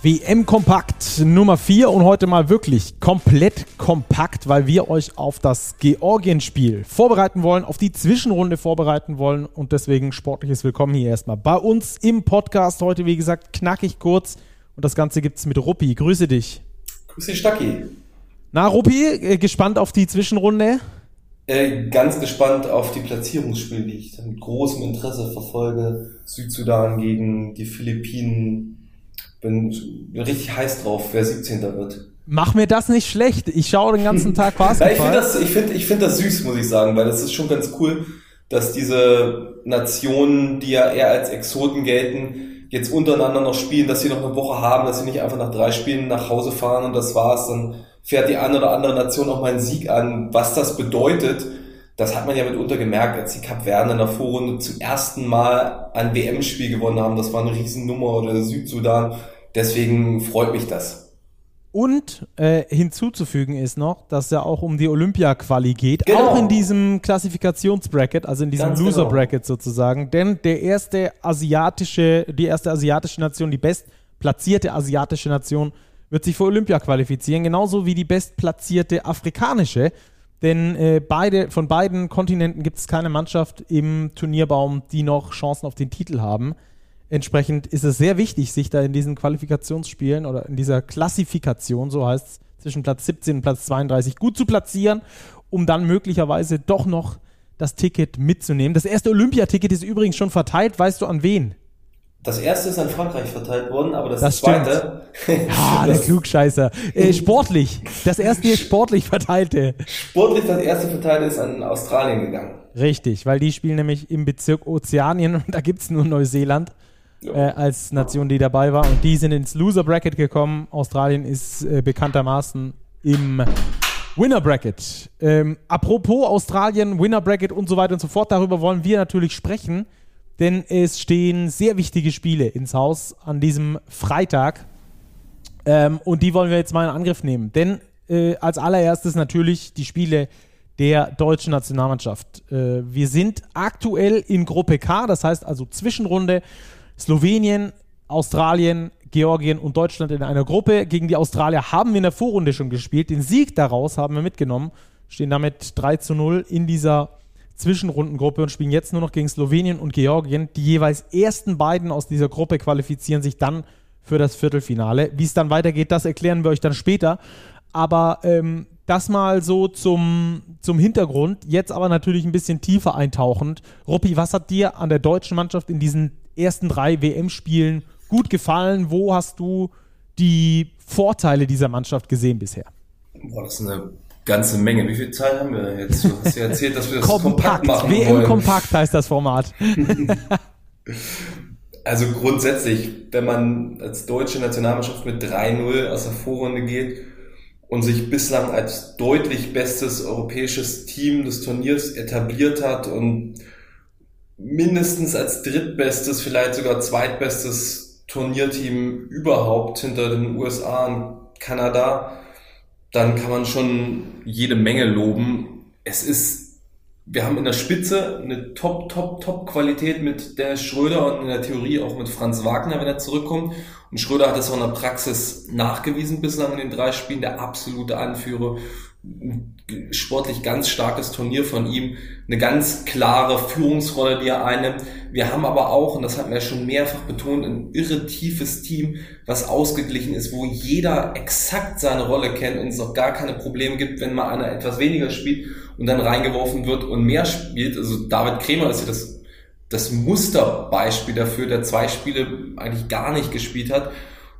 WM Kompakt Nummer 4 und heute mal wirklich komplett kompakt, weil wir euch auf das Georgien-Spiel vorbereiten wollen, auf die Zwischenrunde vorbereiten wollen und deswegen sportliches Willkommen hier erstmal bei uns im Podcast. Heute, wie gesagt, knackig kurz und das Ganze gibt es mit Ruppi. Grüße dich. Grüße dich, Stacki. Na, Ruppi, äh, gespannt auf die Zwischenrunde? Äh, ganz gespannt auf die Platzierungsspiele, die ich mit großem Interesse verfolge. Südsudan gegen die Philippinen, bin richtig heiß drauf, wer 17. wird. Mach mir das nicht schlecht. Ich schaue den ganzen Tag Basketball. ja, ich finde das, ich finde, ich finde das süß, muss ich sagen, weil das ist schon ganz cool, dass diese Nationen, die ja eher als Exoten gelten, jetzt untereinander noch spielen, dass sie noch eine Woche haben, dass sie nicht einfach nach drei Spielen nach Hause fahren und das war's. Dann fährt die eine oder andere Nation auch mal einen Sieg an. Was das bedeutet, das hat man ja mitunter gemerkt, als die Kapverden in der Vorrunde zum ersten Mal ein WM-Spiel gewonnen haben. Das war eine Riesennummer oder Südsudan. Deswegen freut mich das. Und äh, hinzuzufügen ist noch, dass ja auch um die Olympia-Quali geht, genau. auch in diesem Klassifikationsbracket, also in diesem Loser-Bracket genau. sozusagen. Denn der erste asiatische, die erste asiatische Nation, die bestplatzierte asiatische Nation, wird sich für Olympia qualifizieren, genauso wie die bestplatzierte afrikanische. Denn äh, beide, von beiden Kontinenten gibt es keine Mannschaft im Turnierbaum, die noch Chancen auf den Titel haben. Entsprechend ist es sehr wichtig, sich da in diesen Qualifikationsspielen oder in dieser Klassifikation, so heißt es, zwischen Platz 17 und Platz 32 gut zu platzieren, um dann möglicherweise doch noch das Ticket mitzunehmen. Das erste Olympiaticket ist übrigens schon verteilt. Weißt du an wen? Das erste ist an Frankreich verteilt worden, aber das, das zweite. ja, der Klugscheißer. Äh, sportlich. Das erste ist sportlich verteilte. Sportlich das erste verteilte ist an Australien gegangen. Richtig, weil die spielen nämlich im Bezirk Ozeanien und da gibt es nur Neuseeland ja. äh, als Nation, die dabei war. Und die sind ins Loser Bracket gekommen. Australien ist äh, bekanntermaßen im Winner Bracket. Ähm, apropos Australien, Winner Bracket und so weiter und so fort, darüber wollen wir natürlich sprechen denn es stehen sehr wichtige Spiele ins Haus an diesem Freitag. Ähm, und die wollen wir jetzt mal in Angriff nehmen. Denn äh, als allererstes natürlich die Spiele der deutschen Nationalmannschaft. Äh, wir sind aktuell in Gruppe K, das heißt also Zwischenrunde Slowenien, Australien, Georgien und Deutschland in einer Gruppe. Gegen die Australier haben wir in der Vorrunde schon gespielt. Den Sieg daraus haben wir mitgenommen, stehen damit 3 zu 0 in dieser Zwischenrundengruppe und spielen jetzt nur noch gegen Slowenien und Georgien. Die jeweils ersten beiden aus dieser Gruppe qualifizieren sich dann für das Viertelfinale. Wie es dann weitergeht, das erklären wir euch dann später. Aber ähm, das mal so zum, zum Hintergrund. Jetzt aber natürlich ein bisschen tiefer eintauchend. Ruppi, was hat dir an der deutschen Mannschaft in diesen ersten drei WM-Spielen gut gefallen? Wo hast du die Vorteile dieser Mannschaft gesehen bisher? Boah, das ist eine ganze Menge. Wie viel Zeit haben wir jetzt? Du hast ja erzählt, dass wir das kompakt, kompakt machen WM wollen. Kompakt heißt das Format. also grundsätzlich, wenn man als deutsche Nationalmannschaft mit 3-0 aus der Vorrunde geht und sich bislang als deutlich bestes europäisches Team des Turniers etabliert hat und mindestens als drittbestes, vielleicht sogar zweitbestes Turnierteam überhaupt hinter den USA und Kanada, dann kann man schon jede Menge loben. Es ist, wir haben in der Spitze eine Top, Top, Top Qualität mit der Schröder und in der Theorie auch mit Franz Wagner, wenn er zurückkommt. Und Schröder hat es auch in der Praxis nachgewiesen bislang in den drei Spielen, der absolute Anführer sportlich ganz starkes Turnier von ihm, eine ganz klare Führungsrolle, die er einnimmt. Wir haben aber auch, und das hatten wir schon mehrfach betont, ein irre tiefes Team, was ausgeglichen ist, wo jeder exakt seine Rolle kennt und es auch gar keine Probleme gibt, wenn mal einer etwas weniger spielt und dann reingeworfen wird und mehr spielt. Also David Kremer ist ja das, das Musterbeispiel dafür, der zwei Spiele eigentlich gar nicht gespielt hat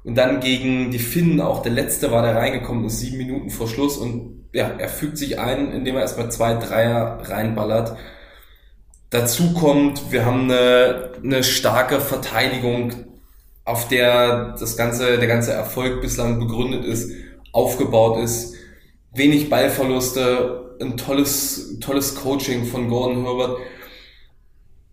und dann gegen die Finnen auch der letzte war, der reingekommen ist, sieben Minuten vor Schluss und ja, er fügt sich ein, indem er erstmal zwei Dreier reinballert. Dazu kommt, wir haben eine, eine starke Verteidigung, auf der das ganze, der ganze Erfolg bislang begründet ist, aufgebaut ist. Wenig Ballverluste, ein tolles, tolles Coaching von Gordon Herbert.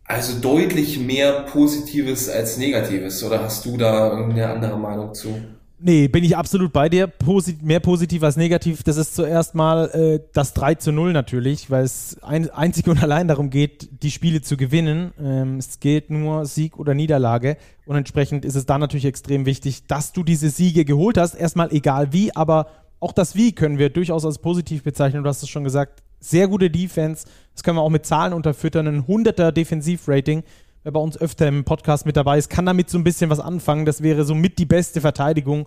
Also deutlich mehr Positives als Negatives. Oder hast du da eine andere Meinung zu? Nee, bin ich absolut bei dir. Posit mehr positiv als negativ. Das ist zuerst mal äh, das 3 zu 0 natürlich, weil es ein, einzig und allein darum geht, die Spiele zu gewinnen. Ähm, es geht nur Sieg oder Niederlage. Und entsprechend ist es da natürlich extrem wichtig, dass du diese Siege geholt hast. Erstmal egal wie, aber auch das Wie können wir durchaus als positiv bezeichnen. Du hast es schon gesagt. Sehr gute Defense. Das können wir auch mit Zahlen unterfüttern. Ein 100er Defensivrating wer bei uns öfter im Podcast mit dabei ist, kann damit so ein bisschen was anfangen. Das wäre somit die beste Verteidigung,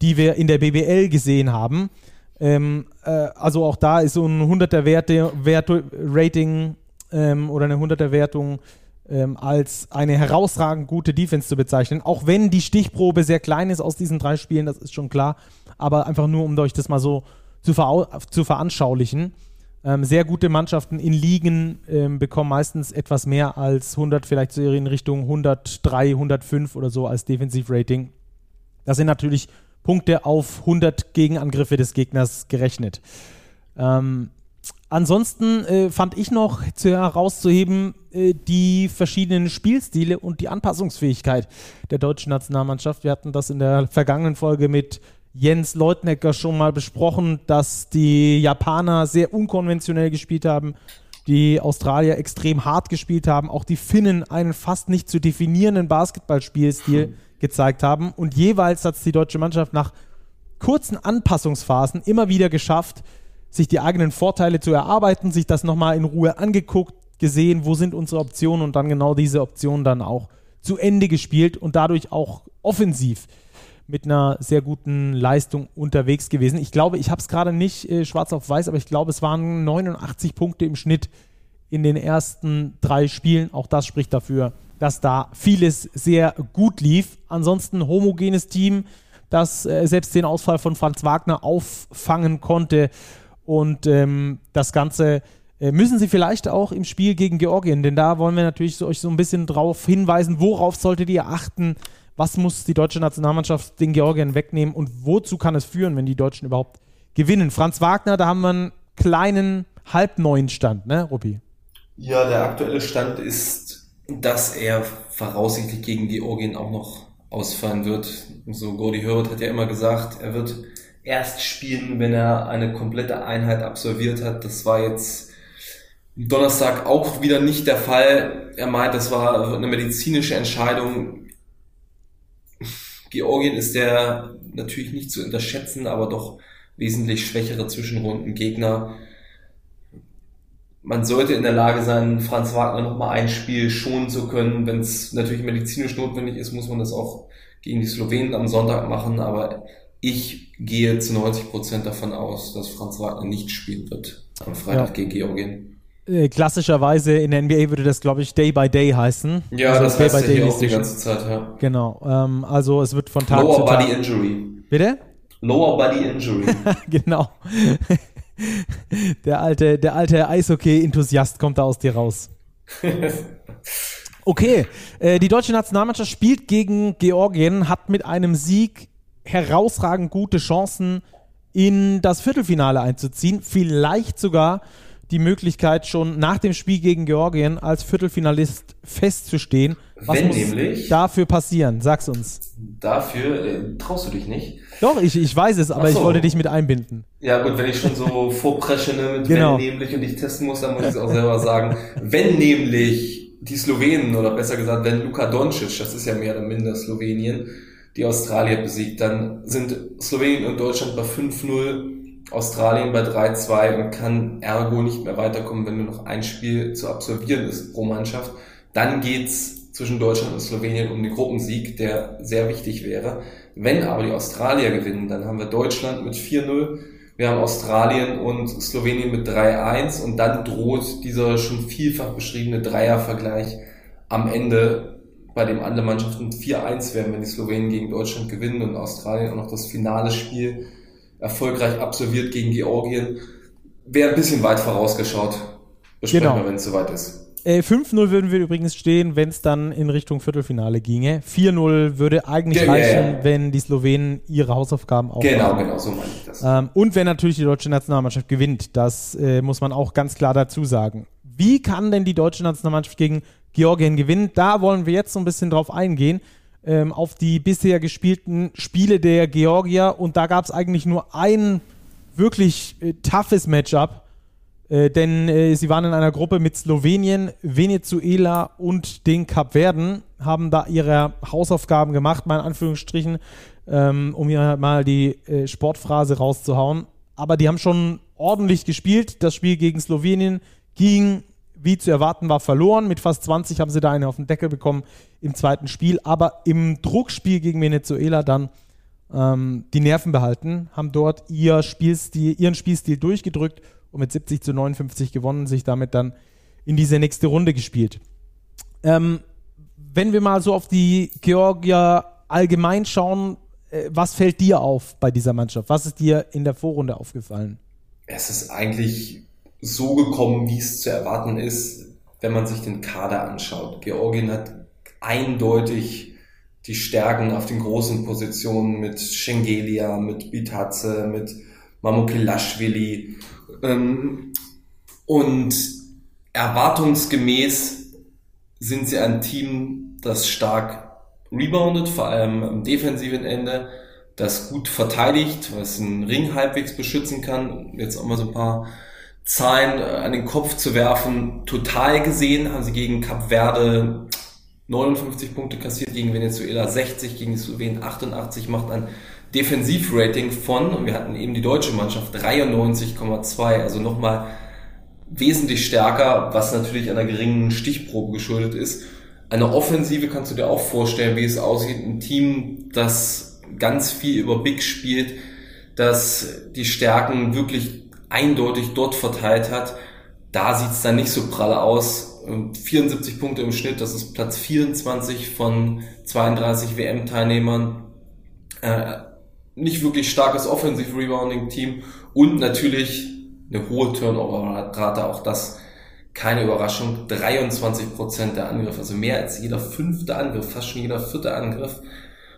die wir in der BBL gesehen haben. Ähm, äh, also auch da ist so ein 100er Werte, Werte, Rating ähm, oder eine 100er Wertung ähm, als eine herausragend gute Defense zu bezeichnen. Auch wenn die Stichprobe sehr klein ist aus diesen drei Spielen, das ist schon klar. Aber einfach nur, um euch das mal so zu, zu veranschaulichen. Ähm, sehr gute Mannschaften in Ligen ähm, bekommen meistens etwas mehr als 100, vielleicht so in Richtung 103, 105 oder so als Defensivrating. Das sind natürlich Punkte auf 100 Gegenangriffe des Gegners gerechnet. Ähm, ansonsten äh, fand ich noch zu herauszuheben äh, die verschiedenen Spielstile und die Anpassungsfähigkeit der deutschen Nationalmannschaft. Wir hatten das in der vergangenen Folge mit Jens Leutnecker schon mal besprochen, dass die Japaner sehr unkonventionell gespielt haben, die Australier extrem hart gespielt haben, auch die Finnen einen fast nicht zu definierenden Basketballspielstil hm. gezeigt haben. Und jeweils hat es die deutsche Mannschaft nach kurzen Anpassungsphasen immer wieder geschafft, sich die eigenen Vorteile zu erarbeiten, sich das nochmal in Ruhe angeguckt, gesehen, wo sind unsere Optionen und dann genau diese Optionen dann auch zu Ende gespielt und dadurch auch offensiv mit einer sehr guten Leistung unterwegs gewesen. Ich glaube, ich habe es gerade nicht äh, schwarz auf weiß, aber ich glaube, es waren 89 Punkte im Schnitt in den ersten drei Spielen. Auch das spricht dafür, dass da vieles sehr gut lief. Ansonsten homogenes Team, das äh, selbst den Ausfall von Franz Wagner auffangen konnte. Und ähm, das Ganze äh, müssen sie vielleicht auch im Spiel gegen Georgien, denn da wollen wir natürlich so, euch so ein bisschen drauf hinweisen, worauf solltet ihr achten, was muss die deutsche Nationalmannschaft den Georgien wegnehmen und wozu kann es führen, wenn die Deutschen überhaupt gewinnen? Franz Wagner, da haben wir einen kleinen halbneuen Stand, ne, Ruppi? Ja, der aktuelle Stand ist, dass er voraussichtlich gegen Georgien auch noch ausfallen wird. So, Gordy Hurd hat ja immer gesagt, er wird erst spielen, wenn er eine komplette Einheit absolviert hat. Das war jetzt Donnerstag auch wieder nicht der Fall. Er meint, das war eine medizinische Entscheidung. Georgien ist der natürlich nicht zu unterschätzen, aber doch wesentlich schwächere Zwischenrundengegner. Man sollte in der Lage sein, Franz Wagner nochmal ein Spiel schonen zu können. Wenn es natürlich medizinisch notwendig ist, muss man das auch gegen die Slowenen am Sonntag machen. Aber ich gehe zu 90 Prozent davon aus, dass Franz Wagner nicht spielen wird am Freitag ja. gegen Georgien. Äh, klassischerweise in der NBA würde das, glaube ich, Day by Day heißen. Ja, also das Day heißt by Day auch die ganze Zeit, ja. Genau. Ähm, also es wird von Tag Lower zu Tag. Lower Body Injury. Bitte? Lower Body Injury. genau. der alte, der alte Eishockey-Enthusiast kommt da aus dir raus. Okay, äh, die deutsche Nationalmannschaft spielt gegen Georgien, hat mit einem Sieg herausragend gute Chancen, in das Viertelfinale einzuziehen. Vielleicht sogar die Möglichkeit, schon nach dem Spiel gegen Georgien als Viertelfinalist festzustehen. Was Wenn muss nämlich dafür passieren? Sag's uns. Dafür äh, traust du dich nicht. Doch, ich, ich weiß es, aber so. ich wollte dich mit einbinden. Ja gut, wenn ich schon so vorpresche ne, mit genau. wenn nämlich und ich testen muss, dann muss ich es auch selber sagen. Wenn nämlich die Slowenen, oder besser gesagt, wenn Luka Doncic, das ist ja mehr oder minder Slowenien, die Australier besiegt, dann sind Slowenien und Deutschland bei 5-0 Australien bei 3-2 und kann ergo nicht mehr weiterkommen, wenn nur noch ein Spiel zu absolvieren ist pro Mannschaft. Dann geht's zwischen Deutschland und Slowenien um den Gruppensieg, der sehr wichtig wäre. Wenn aber die Australier gewinnen, dann haben wir Deutschland mit 4-0, wir haben Australien und Slowenien mit 3-1 und dann droht dieser schon vielfach beschriebene Dreiervergleich am Ende, bei dem andere Mannschaften 4-1 werden, wenn die Slowenen gegen Deutschland gewinnen und Australien auch noch das finale Spiel erfolgreich absolviert gegen Georgien. Wäre ein bisschen weit vorausgeschaut. Besprechen genau. wir, wenn es soweit ist. Äh, 5-0 würden wir übrigens stehen, wenn es dann in Richtung Viertelfinale ginge. 4-0 würde eigentlich ja, reichen, ja, ja. wenn die Slowenen ihre Hausaufgaben auch Genau, genau, so meine ich das. Ähm, und wenn natürlich die deutsche Nationalmannschaft gewinnt. Das äh, muss man auch ganz klar dazu sagen. Wie kann denn die deutsche Nationalmannschaft gegen Georgien gewinnen? Da wollen wir jetzt so ein bisschen drauf eingehen. Ähm, auf die bisher gespielten Spiele der Georgier und da gab es eigentlich nur ein wirklich äh, toughes Matchup, äh, denn äh, sie waren in einer Gruppe mit Slowenien, Venezuela und den Kapverden, haben da ihre Hausaufgaben gemacht, mal in Anführungsstrichen, ähm, um hier mal die äh, Sportphrase rauszuhauen. Aber die haben schon ordentlich gespielt. Das Spiel gegen Slowenien ging wie zu erwarten war, verloren. Mit fast 20 haben sie da eine auf den Deckel bekommen im zweiten Spiel. Aber im Druckspiel gegen Venezuela dann ähm, die Nerven behalten, haben dort ihr Spielstil, ihren Spielstil durchgedrückt und mit 70 zu 59 gewonnen, sich damit dann in diese nächste Runde gespielt. Ähm, wenn wir mal so auf die Georgier allgemein schauen, äh, was fällt dir auf bei dieser Mannschaft? Was ist dir in der Vorrunde aufgefallen? Es ist eigentlich so gekommen, wie es zu erwarten ist, wenn man sich den Kader anschaut. Georgien hat eindeutig die Stärken auf den großen Positionen mit Schengelia, mit Bitaze, mit Mamukilashvili. Ähm, und erwartungsgemäß sind sie ein Team, das stark reboundet, vor allem am defensiven Ende, das gut verteidigt, was einen Ring halbwegs beschützen kann. Jetzt auch mal so ein paar Zahlen äh, an den Kopf zu werfen. Total gesehen haben sie gegen Cap Verde 59 Punkte kassiert, gegen Venezuela 60, gegen die Slowenen 88, macht ein Defensivrating von, und wir hatten eben die deutsche Mannschaft, 93,2, also nochmal wesentlich stärker, was natürlich einer geringen Stichprobe geschuldet ist. Eine Offensive kannst du dir auch vorstellen, wie es aussieht. Ein Team, das ganz viel über Big spielt, das die Stärken wirklich eindeutig dort verteilt hat. Da sieht es dann nicht so prall aus. 74 ähm, Punkte im Schnitt, das ist Platz 24 von 32 WM-Teilnehmern. Äh, nicht wirklich starkes Offensive-Rebounding-Team und natürlich eine hohe Turnover-Rate, auch das keine Überraschung. 23 Prozent der Angriffe, also mehr als jeder fünfte Angriff, fast schon jeder vierte Angriff,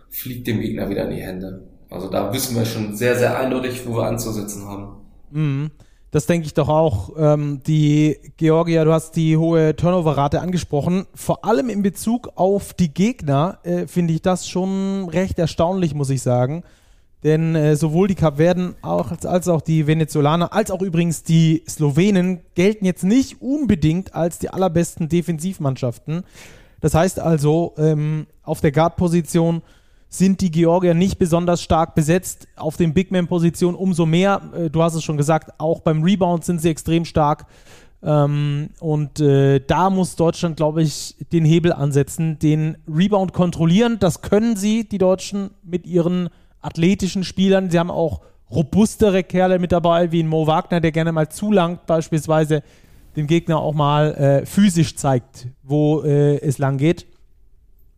fliegt dem Gegner wieder in die Hände. Also da wissen wir schon sehr, sehr eindeutig, wo wir anzusetzen haben. Mhm. Das denke ich doch auch. Ähm, die Georgia, du hast die hohe Turnover-Rate angesprochen. Vor allem in Bezug auf die Gegner äh, finde ich das schon recht erstaunlich, muss ich sagen. Denn äh, sowohl die Kapverden als, als auch die Venezolaner, als auch übrigens die Slowenen gelten jetzt nicht unbedingt als die allerbesten Defensivmannschaften. Das heißt also, ähm, auf der Guard-Position sind die Georgier nicht besonders stark besetzt. Auf den Bigman-Positionen umso mehr. Äh, du hast es schon gesagt, auch beim Rebound sind sie extrem stark. Ähm, und äh, da muss Deutschland, glaube ich, den Hebel ansetzen, den Rebound kontrollieren. Das können sie, die Deutschen, mit ihren athletischen Spielern. Sie haben auch robustere Kerle mit dabei, wie ein Mo Wagner, der gerne mal zulangt, beispielsweise den Gegner auch mal äh, physisch zeigt, wo äh, es lang geht.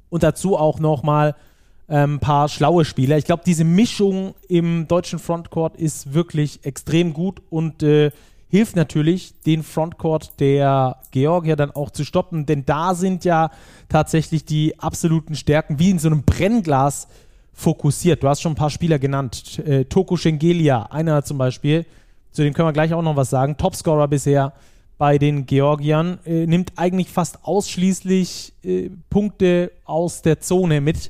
Und dazu auch noch mal ein ähm, paar schlaue Spieler. Ich glaube, diese Mischung im deutschen Frontcourt ist wirklich extrem gut und äh, hilft natürlich, den Frontcourt der Georgier dann auch zu stoppen, denn da sind ja tatsächlich die absoluten Stärken wie in so einem Brennglas fokussiert. Du hast schon ein paar Spieler genannt. Äh, Toko Schengelia, einer zum Beispiel, zu dem können wir gleich auch noch was sagen. Topscorer bisher bei den Georgiern, äh, nimmt eigentlich fast ausschließlich äh, Punkte aus der Zone mit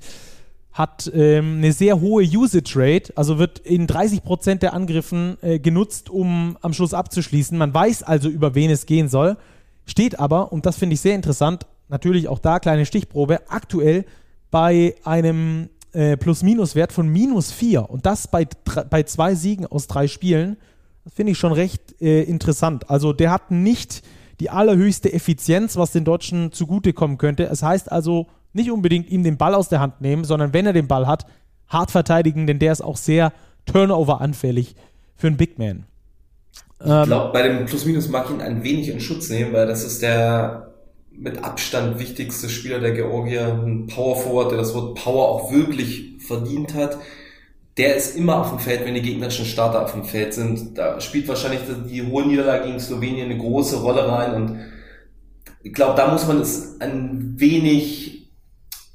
hat ähm, eine sehr hohe Usage Rate, also wird in 30% der Angriffen äh, genutzt, um am Schluss abzuschließen. Man weiß also, über wen es gehen soll, steht aber, und das finde ich sehr interessant, natürlich auch da kleine Stichprobe, aktuell bei einem äh, Plus-Minus-Wert von minus 4 und das bei, bei zwei Siegen aus drei Spielen. Das finde ich schon recht äh, interessant. Also der hat nicht die allerhöchste Effizienz, was den Deutschen zugutekommen könnte. Es heißt also, nicht unbedingt ihm den Ball aus der Hand nehmen, sondern wenn er den Ball hat, hart verteidigen, denn der ist auch sehr Turnover-anfällig für einen Big Man. Ich glaube, ähm, bei dem Plus-Minus mag ich ihn ein wenig in Schutz nehmen, weil das ist der mit Abstand wichtigste Spieler der Georgier, ein Power Forward, der das Wort Power auch wirklich verdient hat. Der ist immer auf dem Feld, wenn die gegnerischen Starter auf dem Feld sind. Da spielt wahrscheinlich die hohe Niederlage gegen Slowenien eine große Rolle rein und ich glaube, da muss man es ein wenig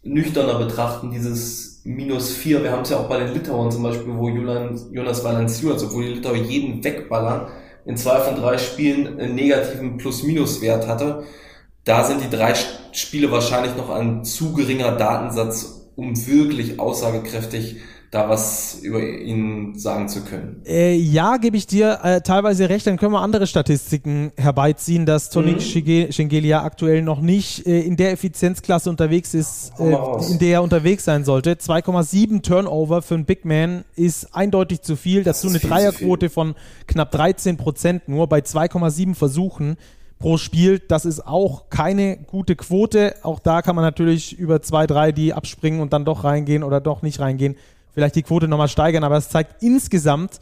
nüchterner betrachten, dieses minus vier. Wir haben es ja auch bei den Litauern zum Beispiel, wo Jonas Valanciunas, obwohl die Litauer jeden wegballern, in zwei von drei Spielen einen negativen Plus-Minus-Wert hatte. Da sind die drei Spiele wahrscheinlich noch ein zu geringer Datensatz, um wirklich aussagekräftig da was über ihn sagen zu können. Äh, ja, gebe ich dir äh, teilweise recht. Dann können wir andere Statistiken herbeiziehen, dass Tonic mhm. Schengelia aktuell noch nicht äh, in der Effizienzklasse unterwegs ist, äh, in der er unterwegs sein sollte. 2,7 Turnover für einen Big Man ist eindeutig zu viel. Dazu eine Dreierquote von knapp 13 Prozent nur bei 2,7 Versuchen pro Spiel. Das ist auch keine gute Quote. Auch da kann man natürlich über zwei, drei, die abspringen und dann doch reingehen oder doch nicht reingehen, vielleicht die Quote nochmal steigern, aber es zeigt insgesamt,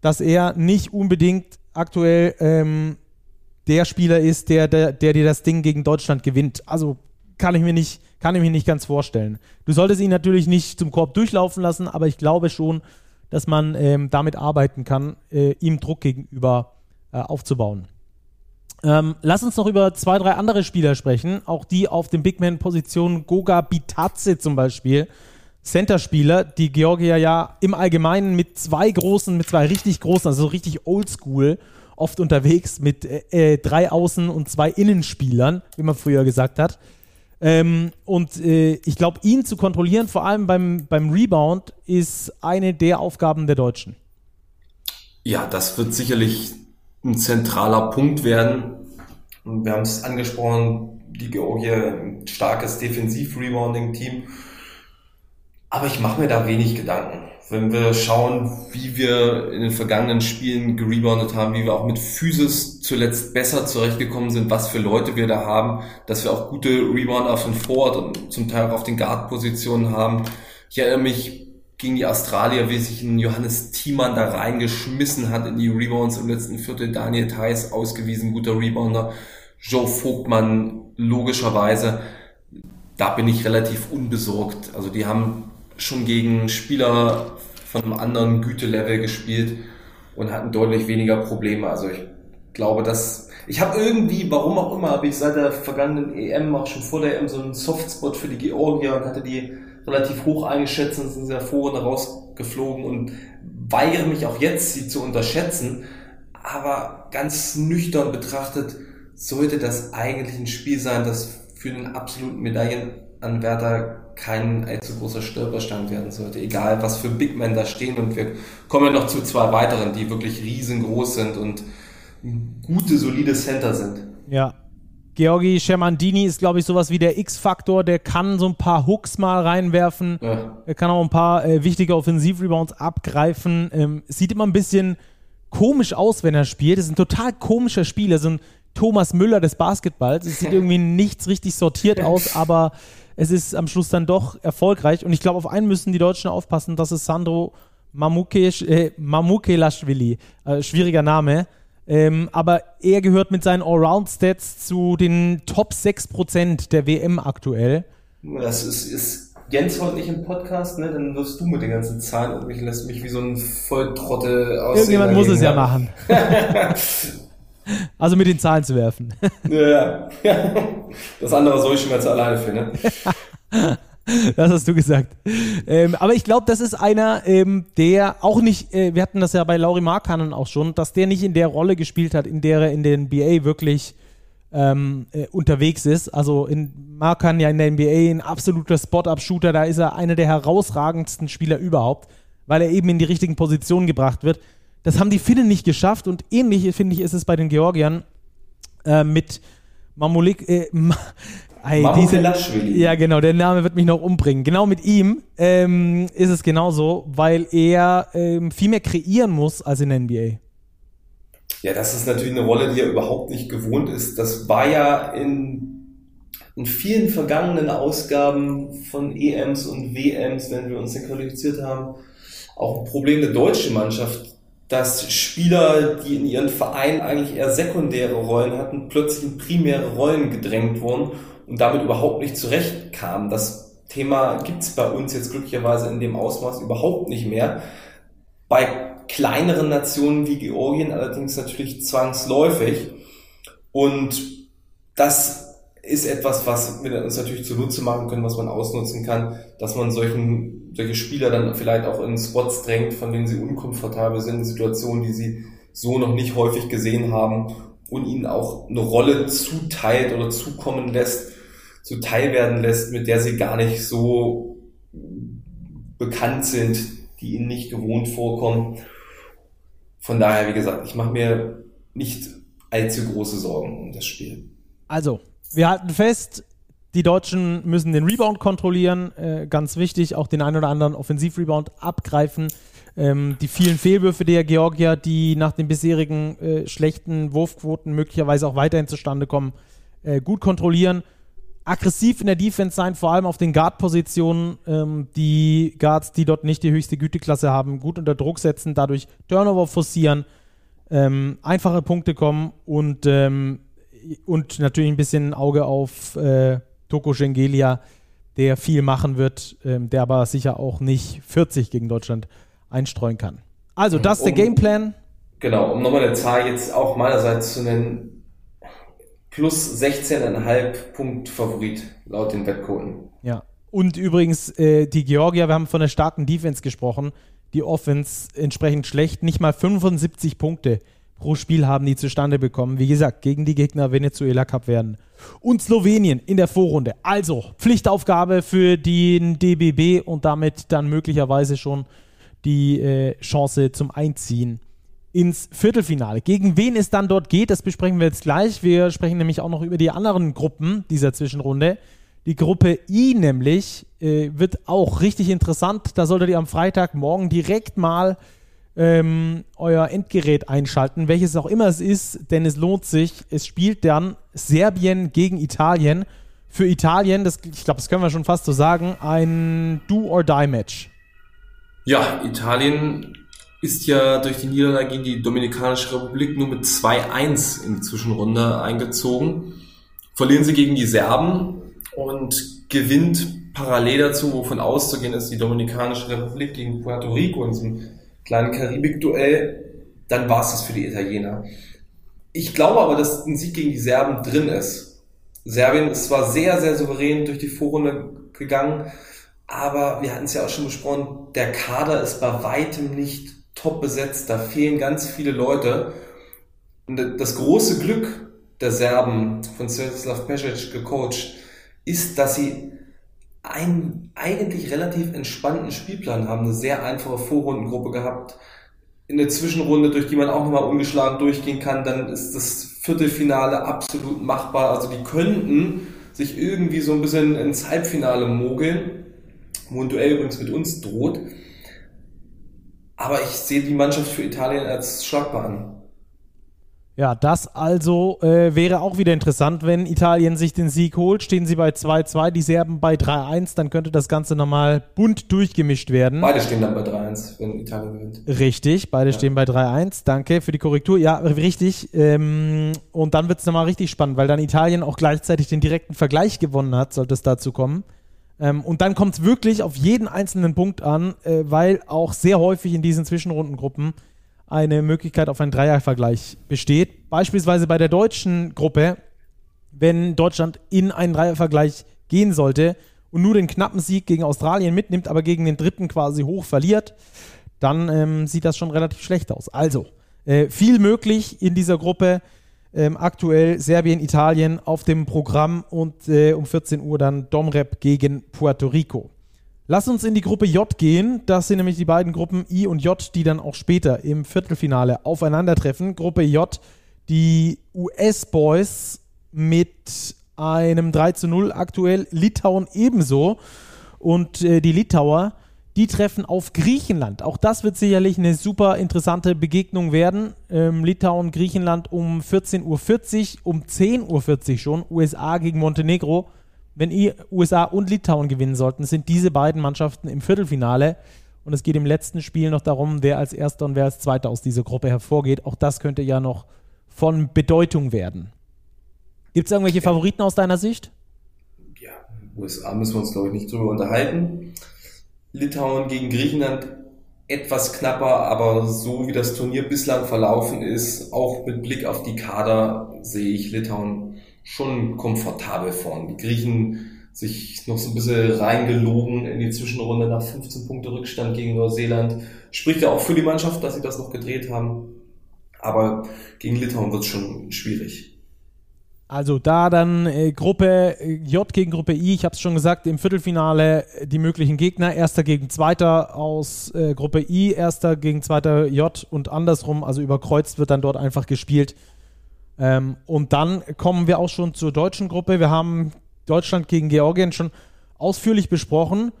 dass er nicht unbedingt aktuell ähm, der Spieler ist, der, der, der dir das Ding gegen Deutschland gewinnt. Also kann ich mir nicht, kann ich mir nicht ganz vorstellen. Du solltest ihn natürlich nicht zum Korb durchlaufen lassen, aber ich glaube schon, dass man ähm, damit arbeiten kann, äh, ihm Druck gegenüber äh, aufzubauen. Ähm, lass uns noch über zwei, drei andere Spieler sprechen, auch die auf den Big Man-Positionen, Goga Bitadze zum Beispiel, Center-Spieler, die Georgier ja im Allgemeinen mit zwei großen, mit zwei richtig großen, also so richtig oldschool, oft unterwegs mit äh, äh, drei Außen- und zwei Innenspielern, wie man früher gesagt hat. Ähm, und äh, ich glaube, ihn zu kontrollieren, vor allem beim, beim Rebound, ist eine der Aufgaben der Deutschen. Ja, das wird sicherlich ein zentraler Punkt werden. wir haben es angesprochen, die Georgier ein starkes Defensiv-Rebounding-Team aber ich mache mir da wenig Gedanken. Wenn wir schauen, wie wir in den vergangenen Spielen gereboundet haben, wie wir auch mit Physis zuletzt besser zurechtgekommen sind, was für Leute wir da haben, dass wir auch gute Rebounder von Forward und zum Teil auch auf den Guard-Positionen haben. Ich erinnere mich gegen die Australier, wie sich ein Johannes Thiemann da reingeschmissen hat in die Rebounds im letzten Viertel. Daniel Theiss ausgewiesen, guter Rebounder. Joe Vogtmann logischerweise. Da bin ich relativ unbesorgt. Also die haben schon gegen Spieler von einem anderen Gütelevel gespielt und hatten deutlich weniger Probleme. Also ich glaube, dass ich habe irgendwie, warum auch immer, habe ich seit der vergangenen EM, auch schon vor der EM, so einen Softspot für die Georgier und hatte die relativ hoch eingeschätzt und sind sehr vorne rausgeflogen und weigere mich auch jetzt, sie zu unterschätzen. Aber ganz nüchtern betrachtet sollte das eigentlich ein Spiel sein, das für den absoluten Medaillenanwärter kein allzu großer Stolperstein werden sollte, egal was für Big Men da stehen. Und wir kommen noch zu zwei weiteren, die wirklich riesengroß sind und gute, solide Center sind. Ja. Georgi Schermandini ist, glaube ich, sowas wie der X-Faktor. Der kann so ein paar Hooks mal reinwerfen. Ja. Er kann auch ein paar äh, wichtige Offensivrebounds abgreifen. Ähm, sieht immer ein bisschen komisch aus, wenn er spielt. Das ist ein total komischer Spieler. So ein Thomas Müller des Basketballs. Es sieht irgendwie nichts richtig sortiert aus, aber es ist am Schluss dann doch erfolgreich. Und ich glaube, auf einen müssen die Deutschen aufpassen, das ist Sandro Mamuke, äh, Mamukelashvili. Äh, schwieriger Name. Ähm, aber er gehört mit seinen Allround-Stats zu den Top 6% der WM aktuell. Das ist, ist Jens heute nicht im Podcast, ne? Dann wirst du mit den ganzen Zahlen und mich lässt mich wie so ein Volltrottel aussehen. Irgendjemand muss es ja machen. Also mit den Zahlen zu werfen. Ja, ja. Das andere soll ich schon mal zu alleine finden. Das hast du gesagt. Ähm, aber ich glaube, das ist einer, ähm, der auch nicht, äh, wir hatten das ja bei Lauri Markkanen auch schon, dass der nicht in der Rolle gespielt hat, in der er in den NBA wirklich ähm, äh, unterwegs ist. Also in Markan ja in der NBA ein absoluter Spot-Up-Shooter, da ist er einer der herausragendsten Spieler überhaupt, weil er eben in die richtigen Positionen gebracht wird. Das haben die Finnen nicht geschafft und ähnlich, finde ich, ist es bei den Georgiern äh, mit Mamulik. Äh, Ma diese, ja, genau, der Name wird mich noch umbringen. Genau mit ihm ähm, ist es genauso, weil er ähm, viel mehr kreieren muss als in der NBA. Ja, das ist natürlich eine Rolle, die er überhaupt nicht gewohnt ist. Das war ja in, in vielen vergangenen Ausgaben von EMs und WMs, wenn wir uns qualifiziert haben, auch ein Problem der deutschen Mannschaft, dass Spieler, die in ihren Vereinen eigentlich eher sekundäre Rollen hatten, plötzlich in primäre Rollen gedrängt wurden und damit überhaupt nicht zurechtkamen. Das Thema gibt's bei uns jetzt glücklicherweise in dem Ausmaß überhaupt nicht mehr. Bei kleineren Nationen wie Georgien allerdings natürlich zwangsläufig. Und das ist etwas, was wir uns natürlich zunutze machen können, was man ausnutzen kann, dass man solchen, solche Spieler dann vielleicht auch in Spots drängt, von denen sie unkomfortabel sind, Situationen, die sie so noch nicht häufig gesehen haben und ihnen auch eine Rolle zuteilt oder zukommen lässt, zuteil werden lässt, mit der sie gar nicht so bekannt sind, die ihnen nicht gewohnt vorkommen. Von daher, wie gesagt, ich mache mir nicht allzu große Sorgen um das Spiel. Also, wir halten fest, die Deutschen müssen den Rebound kontrollieren, äh, ganz wichtig, auch den einen oder anderen Offensivrebound abgreifen. Ähm, die vielen Fehlwürfe der Georgier, die nach den bisherigen äh, schlechten Wurfquoten möglicherweise auch weiterhin zustande kommen, äh, gut kontrollieren. Aggressiv in der Defense sein, vor allem auf den Guard-Positionen. Ähm, die Guards, die dort nicht die höchste Güteklasse haben, gut unter Druck setzen, dadurch Turnover forcieren, ähm, einfache Punkte kommen und, ähm, und natürlich ein bisschen Auge auf äh, Toko Schengelia, der viel machen wird, ähm, der aber sicher auch nicht 40 gegen Deutschland einstreuen kann. Also, das ist um, der Gameplan. Genau, um nochmal eine Zahl jetzt auch meinerseits zu nennen. Plus 16,5 Punkt Favorit laut den Wettquoten. Ja. Und übrigens, äh, die Georgier, wir haben von der starken Defense gesprochen, die Offense entsprechend schlecht, nicht mal 75 Punkte pro Spiel haben die zustande bekommen. Wie gesagt, gegen die Gegner Venezuela Cup werden. Und Slowenien in der Vorrunde. Also Pflichtaufgabe für den DBB und damit dann möglicherweise schon die äh, Chance zum Einziehen ins Viertelfinale. Gegen wen es dann dort geht, das besprechen wir jetzt gleich. Wir sprechen nämlich auch noch über die anderen Gruppen dieser Zwischenrunde. Die Gruppe I nämlich äh, wird auch richtig interessant. Da solltet ihr am Freitagmorgen direkt mal ähm, euer Endgerät einschalten, welches auch immer es ist, denn es lohnt sich. Es spielt dann Serbien gegen Italien. Für Italien, das, ich glaube, das können wir schon fast so sagen, ein Do-or-Die-Match. Ja, Italien ist ja durch die Niederlage gegen die Dominikanische Republik nur mit 2-1 in die Zwischenrunde eingezogen. Verlieren sie gegen die Serben und gewinnt parallel dazu, wovon auszugehen ist, die Dominikanische Republik gegen Puerto Rico in diesem kleinen Karibik-Duell, dann war es das für die Italiener. Ich glaube aber, dass ein Sieg gegen die Serben drin ist. Serbien ist zwar sehr, sehr souverän durch die Vorrunde gegangen, aber wir hatten es ja auch schon besprochen, der Kader ist bei weitem nicht top besetzt. Da fehlen ganz viele Leute. Und das große Glück der Serben von Svetislav Pesic gecoacht ist, dass sie einen eigentlich relativ entspannten Spielplan haben, eine sehr einfache Vorrundengruppe gehabt, in der Zwischenrunde, durch die man auch nochmal ungeschlagen durchgehen kann, dann ist das Viertelfinale absolut machbar. Also die könnten sich irgendwie so ein bisschen ins Halbfinale mogeln, wo ein Duell übrigens mit uns droht. Aber ich sehe die Mannschaft für Italien als schlagbar an. Ja, das also äh, wäre auch wieder interessant, wenn Italien sich den Sieg holt. Stehen sie bei 2-2, die Serben bei 3-1, dann könnte das Ganze nochmal bunt durchgemischt werden. Beide stehen dann bei 3-1, wenn Italien gewinnt. Richtig, beide ja. stehen bei 3-1. Danke für die Korrektur. Ja, richtig. Ähm, und dann wird es nochmal richtig spannend, weil dann Italien auch gleichzeitig den direkten Vergleich gewonnen hat, sollte es dazu kommen. Ähm, und dann kommt es wirklich auf jeden einzelnen Punkt an, äh, weil auch sehr häufig in diesen Zwischenrundengruppen eine Möglichkeit auf einen Dreiervergleich besteht. Beispielsweise bei der deutschen Gruppe, wenn Deutschland in einen Dreiervergleich gehen sollte und nur den knappen Sieg gegen Australien mitnimmt, aber gegen den dritten quasi hoch verliert, dann ähm, sieht das schon relativ schlecht aus. Also, äh, viel möglich in dieser Gruppe. Ähm, aktuell Serbien, Italien auf dem Programm und äh, um 14 Uhr dann Domrep gegen Puerto Rico. Lass uns in die Gruppe J gehen. Das sind nämlich die beiden Gruppen I und J, die dann auch später im Viertelfinale aufeinandertreffen. Gruppe J, die US-Boys mit einem 3 zu 0 aktuell, Litauen ebenso. Und äh, die Litauer, die treffen auf Griechenland. Auch das wird sicherlich eine super interessante Begegnung werden. Ähm, Litauen, Griechenland um 14.40 Uhr, um 10.40 Uhr schon, USA gegen Montenegro wenn die USA und Litauen gewinnen sollten, sind diese beiden Mannschaften im Viertelfinale. Und es geht im letzten Spiel noch darum, wer als Erster und wer als Zweiter aus dieser Gruppe hervorgeht. Auch das könnte ja noch von Bedeutung werden. Gibt es irgendwelche Favoriten aus deiner Sicht? Ja, USA müssen wir uns, glaube ich, nicht drüber unterhalten. Litauen gegen Griechenland etwas knapper, aber so wie das Turnier bislang verlaufen ist, auch mit Blick auf die Kader, sehe ich Litauen schon komfortabel vorn. Die Griechen sich noch so ein bisschen reingelogen in die Zwischenrunde nach 15 Punkte Rückstand gegen Neuseeland. Spricht ja auch für die Mannschaft, dass sie das noch gedreht haben. Aber gegen Litauen wird es schon schwierig. Also da dann äh, Gruppe J gegen Gruppe I, ich habe es schon gesagt, im Viertelfinale äh, die möglichen Gegner, erster gegen zweiter aus äh, Gruppe I, erster gegen zweiter J und andersrum, also überkreuzt wird dann dort einfach gespielt. Ähm, und dann kommen wir auch schon zur deutschen Gruppe. Wir haben Deutschland gegen Georgien schon ausführlich besprochen.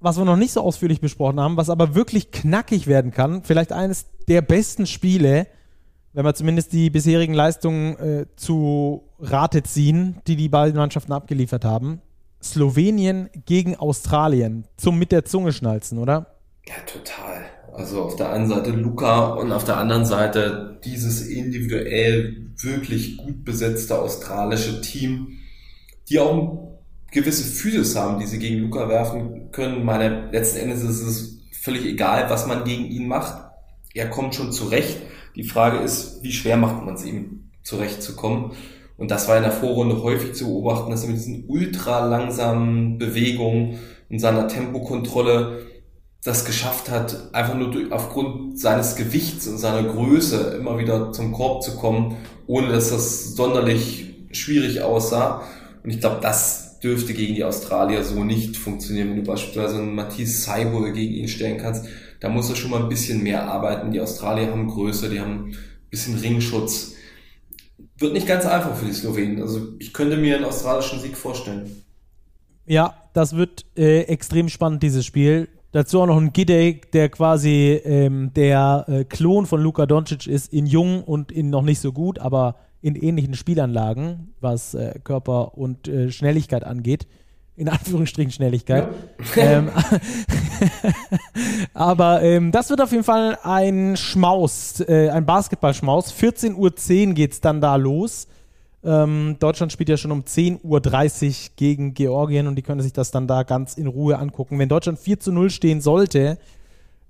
Was wir noch nicht so ausführlich besprochen haben, was aber wirklich knackig werden kann, vielleicht eines der besten Spiele, wenn wir zumindest die bisherigen Leistungen äh, zu Rate ziehen, die die beiden Mannschaften abgeliefert haben. Slowenien gegen Australien. Zum mit der Zunge schnalzen, oder? Ja, total. Also auf der einen Seite Luca und auf der anderen Seite dieses individuell wirklich gut besetzte australische Team, die auch gewisse Physis haben, die sie gegen Luca werfen können. Meine, letzten Endes ist es völlig egal, was man gegen ihn macht. Er kommt schon zurecht. Die Frage ist, wie schwer macht man es ihm, zurechtzukommen? Und das war in der Vorrunde häufig zu beobachten, dass er mit diesen ultra langsamen Bewegungen und seiner Tempokontrolle das geschafft hat, einfach nur durch, aufgrund seines Gewichts und seiner Größe immer wieder zum Korb zu kommen, ohne dass das sonderlich schwierig aussah. Und ich glaube, das dürfte gegen die Australier so nicht funktionieren, wenn du beispielsweise einen Matisse Saibo gegen ihn stellen kannst da muss er schon mal ein bisschen mehr arbeiten. Die Australier haben Größe, die haben ein bisschen Ringschutz. Wird nicht ganz einfach für die Slowenen. Also ich könnte mir einen australischen Sieg vorstellen. Ja, das wird äh, extrem spannend, dieses Spiel. Dazu auch noch ein Gidey, der quasi ähm, der äh, Klon von Luka Doncic ist, in jung und in noch nicht so gut, aber in ähnlichen Spielanlagen, was äh, Körper und äh, Schnelligkeit angeht in Anführungsstrichen Schnelligkeit. Ja. ähm, aber ähm, das wird auf jeden Fall ein Schmaus, äh, ein Basketballschmaus. 14.10 Uhr geht es dann da los. Ähm, Deutschland spielt ja schon um 10.30 Uhr gegen Georgien und die können sich das dann da ganz in Ruhe angucken. Wenn Deutschland 4 zu 0 stehen sollte,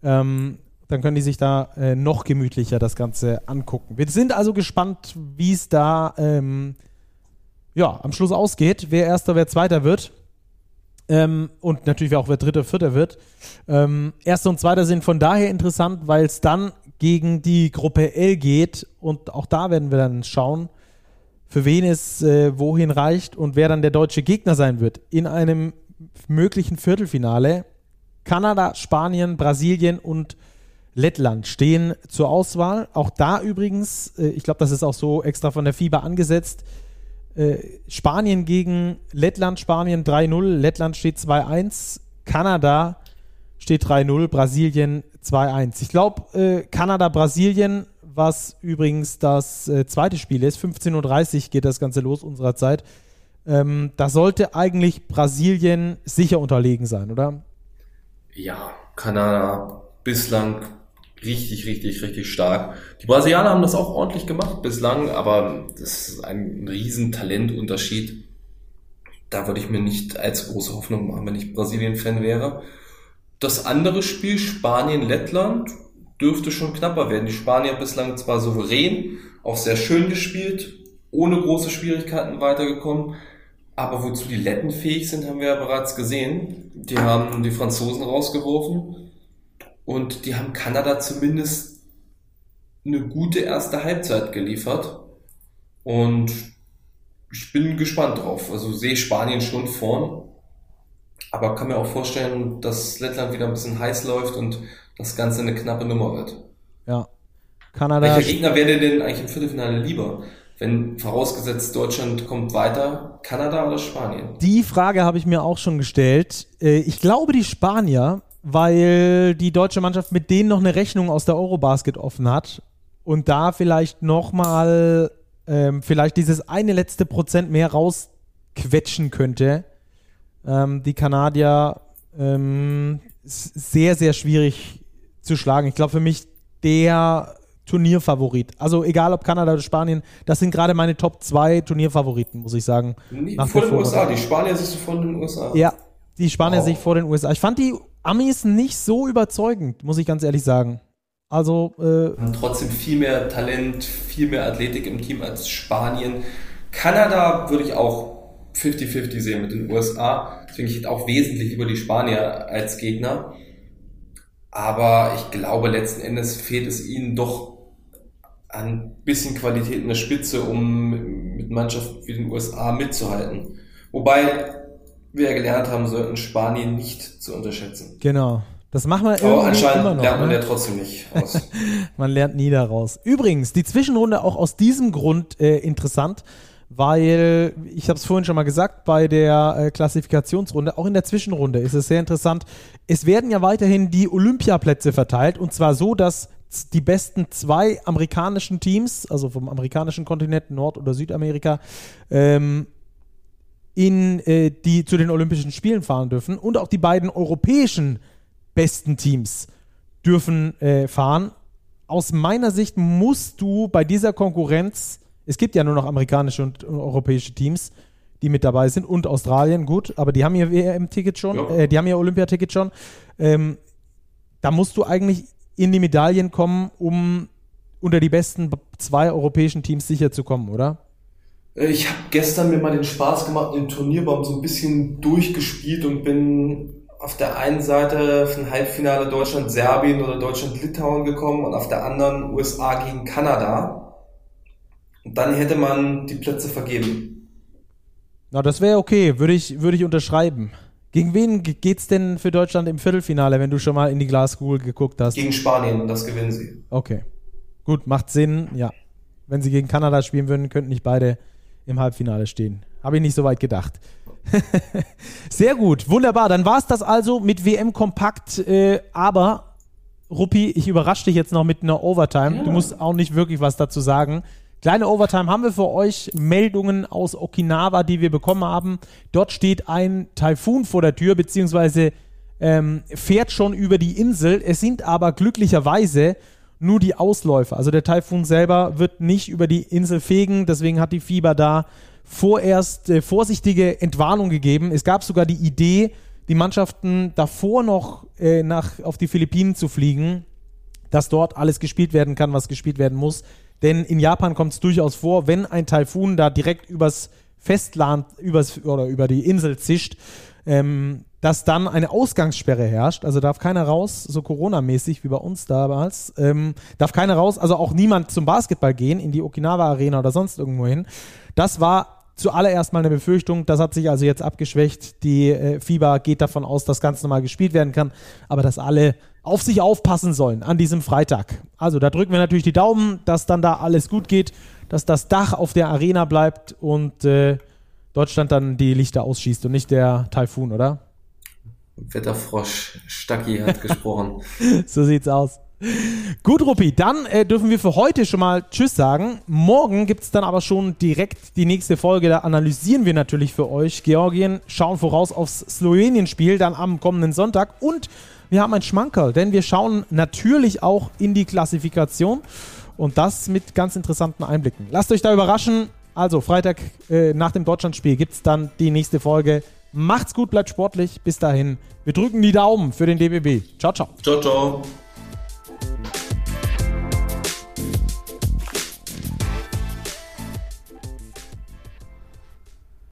ähm, dann können die sich da äh, noch gemütlicher das Ganze angucken. Wir sind also gespannt, wie es da ähm, ja, am Schluss ausgeht, wer Erster, wer Zweiter wird. Ähm, und natürlich auch wer Dritter, Vierter wird. Ähm, Erster und Zweiter sind von daher interessant, weil es dann gegen die Gruppe L geht und auch da werden wir dann schauen, für wen es äh, wohin reicht und wer dann der deutsche Gegner sein wird in einem möglichen Viertelfinale. Kanada, Spanien, Brasilien und Lettland stehen zur Auswahl. Auch da übrigens, äh, ich glaube, das ist auch so extra von der FIBA angesetzt, äh, Spanien gegen Lettland, Spanien 3-0, Lettland steht 2-1, Kanada steht 3-0, Brasilien 2-1. Ich glaube, äh, Kanada, Brasilien, was übrigens das äh, zweite Spiel ist, 15.30 Uhr geht das Ganze los unserer Zeit. Ähm, da sollte eigentlich Brasilien sicher unterlegen sein, oder? Ja, Kanada bislang richtig, richtig, richtig stark. Die Brasilianer haben das auch ordentlich gemacht bislang, aber das ist ein riesen Talentunterschied. Da würde ich mir nicht als große Hoffnung machen, wenn ich Brasilien-Fan wäre. Das andere Spiel, Spanien-Lettland, dürfte schon knapper werden. Die Spanier bislang zwar souverän, auch sehr schön gespielt, ohne große Schwierigkeiten weitergekommen. Aber wozu die Letten fähig sind, haben wir ja bereits gesehen. Die haben die Franzosen rausgeworfen und die haben Kanada zumindest eine gute erste Halbzeit geliefert. Und ich bin gespannt drauf. Also sehe Spanien schon vorn. Aber kann mir auch vorstellen, dass Lettland wieder ein bisschen heiß läuft und das Ganze eine knappe Nummer wird. Ja. Kanada. Welcher Gegner wäre denn eigentlich im Viertelfinale lieber? Wenn vorausgesetzt Deutschland kommt weiter, Kanada oder Spanien? Die Frage habe ich mir auch schon gestellt. Äh, ich glaube, die Spanier weil die deutsche Mannschaft mit denen noch eine Rechnung aus der Eurobasket offen hat und da vielleicht nochmal ähm, vielleicht dieses eine letzte Prozent mehr rausquetschen könnte. Ähm, die Kanadier ähm, sehr, sehr schwierig zu schlagen. Ich glaube für mich der Turnierfavorit. Also egal ob Kanada oder Spanien, das sind gerade meine Top 2 Turnierfavoriten, muss ich sagen. Nee, vor den USA, die Spanier siehst du vor den USA. Ja, die Spanier oh. sich vor den USA. Ich fand die Amis nicht so überzeugend, muss ich ganz ehrlich sagen. Also äh, haben trotzdem viel mehr Talent, viel mehr Athletik im Team als Spanien. Kanada würde ich auch 50-50 sehen mit den USA. Deswegen ich auch wesentlich über die Spanier als Gegner. Aber ich glaube, letzten Endes fehlt es ihnen doch ein bisschen Qualität in der Spitze, um mit Mannschaften wie den USA mitzuhalten. Wobei wir ja gelernt haben sollten, Spanien nicht zu unterschätzen. Genau. Das machen wir Aber anscheinend immer noch, lernt man ne? ja trotzdem nicht aus. Man lernt nie daraus. Übrigens, die Zwischenrunde auch aus diesem Grund äh, interessant, weil, ich habe es vorhin schon mal gesagt, bei der äh, Klassifikationsrunde, auch in der Zwischenrunde ist es sehr interessant. Es werden ja weiterhin die Olympiaplätze verteilt und zwar so, dass die besten zwei amerikanischen Teams, also vom amerikanischen Kontinent, Nord- oder Südamerika, ähm, in äh, die zu den Olympischen Spielen fahren dürfen und auch die beiden europäischen besten Teams dürfen äh, fahren. Aus meiner Sicht musst du bei dieser Konkurrenz, es gibt ja nur noch amerikanische und europäische Teams, die mit dabei sind und Australien, gut, aber die haben ihr WM-Ticket schon, Ja. äh, die haben ihr Olympiaticket schon. Ähm, da musst du eigentlich in die Medaillen kommen, um unter die besten zwei europäischen Teams sicher zu kommen, oder? Äh, Ich habe gestern mir mal den Spaß gemacht, den Turnierbaum so ein bisschen durchgespielt und bin auf der einen Seite von Halbfinale Deutschland-Serbien oder Deutschland-Litauen gekommen und auf der anderen USA gegen Kanada. Und dann hätte man die Plätze vergeben. Na, das wäre okay, würde ich, würde ich unterschreiben. Gegen wen ge- geht's denn für Deutschland im Viertelfinale, wenn du schon mal in die Glaskugel geguckt hast? Gegen Spanien und das gewinnen sie. Okay. Gut, macht Sinn, ja. Wenn sie gegen Kanada spielen würden, könnten nicht beide im Halbfinale stehen. Habe ich nicht so weit gedacht. Sehr gut, wunderbar. Dann war es das also mit WM Kompakt. Äh, aber, Ruppi, ich überrasche dich jetzt noch mit einer Overtime. Du musst auch nicht wirklich was dazu sagen. Kleine Overtime haben wir für euch. Meldungen aus Okinawa, die wir bekommen haben. Dort steht ein Taifun vor der Tür, beziehungsweise ähm, fährt schon über die Insel. Es sind aber glücklicherweise nur die Ausläufer. Also der Taifun selber wird nicht über die Insel fegen, deswegen hat die Fieber da vorerst äh, vorsichtige Entwarnung gegeben. Es gab sogar die Idee, die Mannschaften davor noch äh, nach, auf die Philippinen zu fliegen, dass dort alles gespielt werden kann, was gespielt werden muss. Denn in Japan kommt es durchaus vor, wenn ein Taifun da direkt übers Festland, übers, oder über die Insel zischt, ähm, dass dann eine Ausgangssperre herrscht. Also darf keiner raus, so Corona-mäßig wie bei uns damals. Ähm, darf keiner raus, also auch niemand zum Basketball gehen, in die Okinawa-Arena oder sonst irgendwo hin. Das war zuallererst mal eine Befürchtung. Das hat sich also jetzt abgeschwächt. Die äh, FIBA geht davon aus, dass ganz normal gespielt werden kann, aber dass alle auf sich aufpassen sollen an diesem Freitag. Also da drücken wir natürlich die Daumen, dass dann da alles gut geht, dass das Dach auf der Arena bleibt und äh, Deutschland dann die Lichter ausschießt und nicht der Taifun, oder? Wetterfrosch Stacki hat gesprochen. so sieht's aus. Gut, Ruppi, dann äh, dürfen wir für heute schon mal Tschüss sagen. Morgen gibt's dann aber schon direkt die nächste Folge. Da analysieren wir natürlich für euch Georgien, schauen voraus aufs Slowenien-Spiel dann am kommenden Sonntag und wir haben ein Schmankerl, denn wir schauen natürlich auch in die Klassifikation und das mit ganz interessanten Einblicken. Lasst euch da überraschen. Also, Freitag äh, nach dem Deutschlandspiel gibt's dann die nächste Folge. Macht's gut, bleibt sportlich. Bis dahin. Wir drücken die Daumen für den DBB. Ciao, ciao. ciao, ciao.